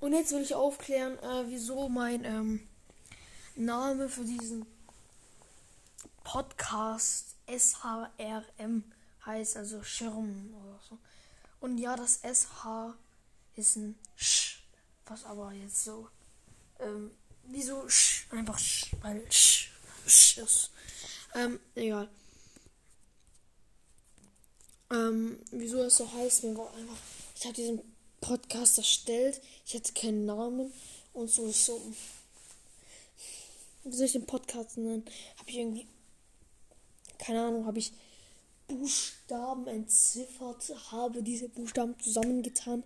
Und jetzt will ich aufklären, äh, wieso mein ähm, Name für diesen Podcast SHRM heißt, also Schirm oder so. Und ja, das SH ist ein Sch, was aber jetzt so, ähm, wieso Sch, einfach Sch, weil Sch, Sch ist. Ähm, egal. Ähm, wieso es so heißt, mir war einfach, ich habe diesen Podcast erstellt, ich hatte keinen Namen und so, so, wie soll ich den Podcast nennen? Habe ich irgendwie, keine Ahnung, habe ich Buchstaben entziffert, habe diese Buchstaben zusammengetan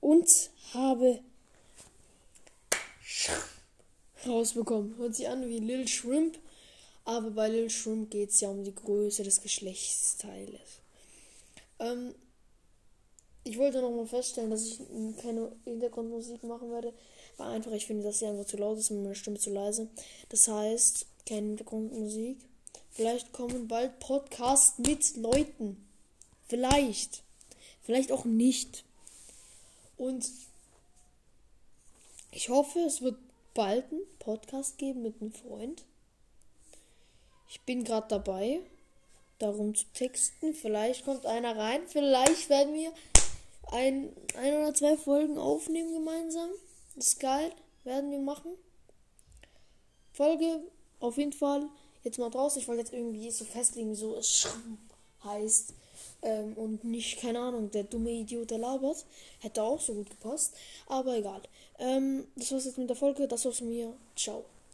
und habe rausbekommen. Hört sich an wie Lil Shrimp, aber bei Lil Shrimp geht es ja um die Größe des Geschlechtsteiles. Ähm, ich wollte noch mal feststellen, dass ich keine Hintergrundmusik machen werde, weil einfach ich finde, dass sie einfach zu laut ist und meine Stimme zu leise. Das heißt, keine Hintergrundmusik. Vielleicht kommen bald Podcasts mit Leuten. Vielleicht. Vielleicht auch nicht. Und ich hoffe, es wird bald einen Podcast geben mit einem Freund. Ich bin gerade dabei, darum zu texten. Vielleicht kommt einer rein. Vielleicht werden wir ein, ein oder zwei Folgen aufnehmen gemeinsam. Das ist geil. Werden wir machen. Folge auf jeden Fall jetzt mal draußen. Ich wollte jetzt irgendwie so festlegen, so es heißt. Ähm, und nicht, keine Ahnung, der dumme Idiot, der labert. Hätte auch so gut gepasst. Aber egal. Ähm, das war's jetzt mit der Folge. Das war's von mir. Ciao.